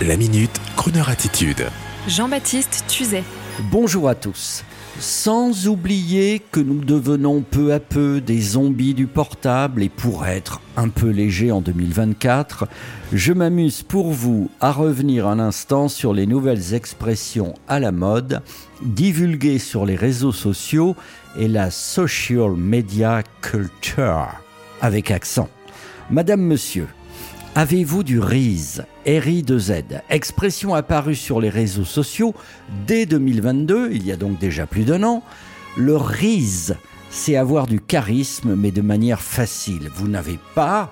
La minute, Kroneur attitude. Jean-Baptiste Tuzet. Bonjour à tous. Sans oublier que nous devenons peu à peu des zombies du portable et pour être un peu léger en 2024, je m'amuse pour vous à revenir un instant sur les nouvelles expressions à la mode, divulguées sur les réseaux sociaux et la social media culture, avec accent. Madame, monsieur, Avez-vous du RIZ RI2Z, expression apparue sur les réseaux sociaux dès 2022, il y a donc déjà plus d'un an? Le RIZ, c'est avoir du charisme, mais de manière facile. Vous n'avez pas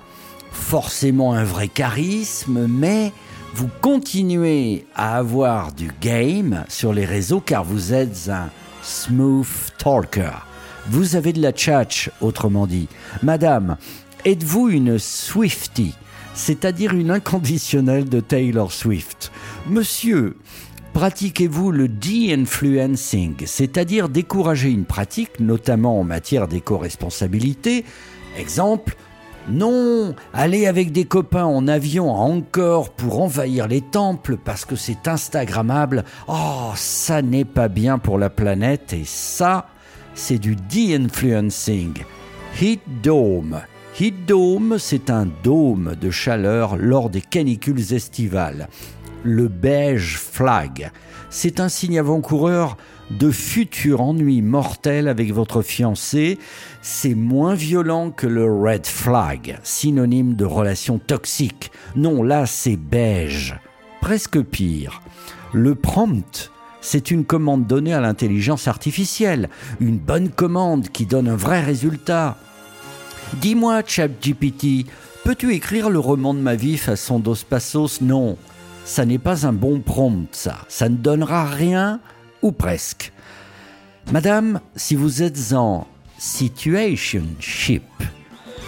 forcément un vrai charisme, mais vous continuez à avoir du game sur les réseaux car vous êtes un smooth talker. Vous avez de la tchatch, autrement dit. Madame, êtes-vous une Swiftie? C'est-à-dire une inconditionnelle de Taylor Swift. Monsieur, pratiquez-vous le de-influencing, c'est-à-dire décourager une pratique, notamment en matière d'éco-responsabilité? Exemple, non, aller avec des copains en avion encore pour envahir les temples parce que c'est Instagrammable, oh, ça n'est pas bien pour la planète et ça, c'est du de-influencing. Heat Dome, Heat Dome, c'est un dôme de chaleur lors des canicules estivales. Le beige flag, c'est un signe avant-coureur de futurs ennuis mortels avec votre fiancé. C'est moins violent que le red flag, synonyme de relation toxique. Non, là c'est beige. Presque pire. Le prompt, c'est une commande donnée à l'intelligence artificielle. Une bonne commande qui donne un vrai résultat. Dis-moi, ChatGPT, peux-tu écrire le roman de ma vie façon Dos Passos? Non, ça n'est pas un bon prompt, ça. Ça ne donnera rien, ou presque. Madame, si vous êtes en situationship,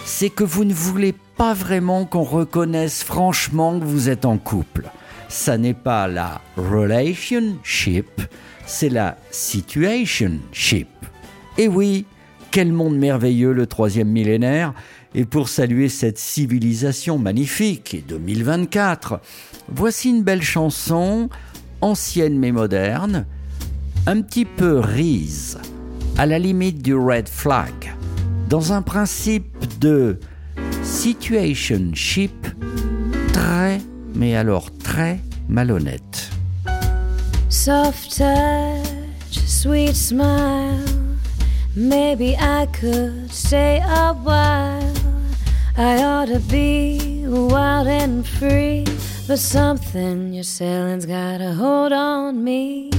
c'est que vous ne voulez pas vraiment qu'on reconnaisse franchement que vous êtes en couple. Ça n'est pas la relationship, c'est la situationship. Et oui, quel monde merveilleux le troisième millénaire Et pour saluer cette civilisation magnifique et 2024, voici une belle chanson, ancienne mais moderne, un petit peu rise, à la limite du red flag, dans un principe de situationship très, mais alors très malhonnête. Soft touch, sweet smile. Maybe I could stay a while. I ought to be wild and free, but something you're selling's got a hold on me.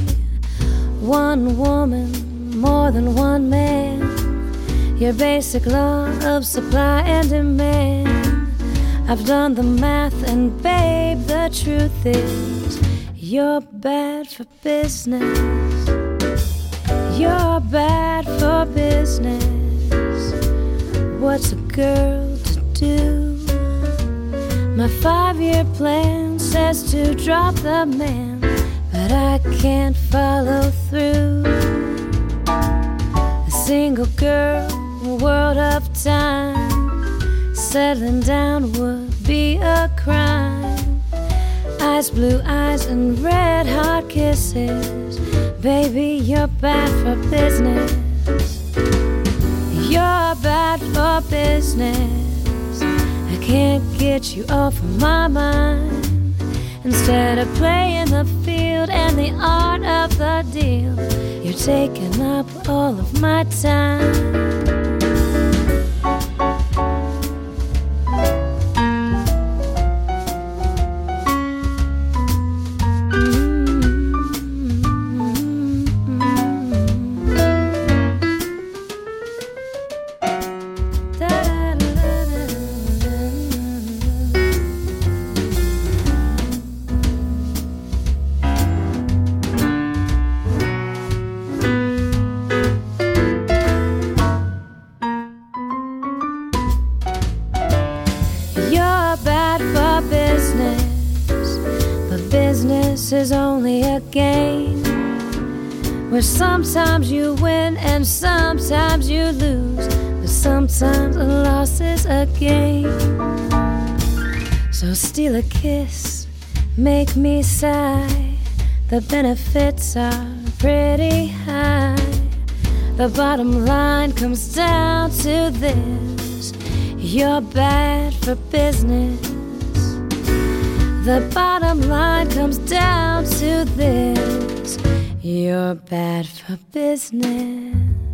One woman, more than one man. Your basic law of supply and demand. I've done the math, and babe, the truth is, you're bad for business. You're bad for business. What's a girl to do? My five year plan says to drop the man, but I can't follow through. A single girl, a world of time. Settling down would be a crime. Eyes, blue eyes, and red hot kisses Baby, you're bad for business. You're bad for business. I can't get you off of my mind. Instead of playing the field and the art of the deal, you're taking up all of my time. Business is only a game where sometimes you win and sometimes you lose, but sometimes a loss is a gain. So steal a kiss make me sigh. The benefits are pretty high. The bottom line comes down to this you're bad for business. The bottom line comes down to this you're bad for business.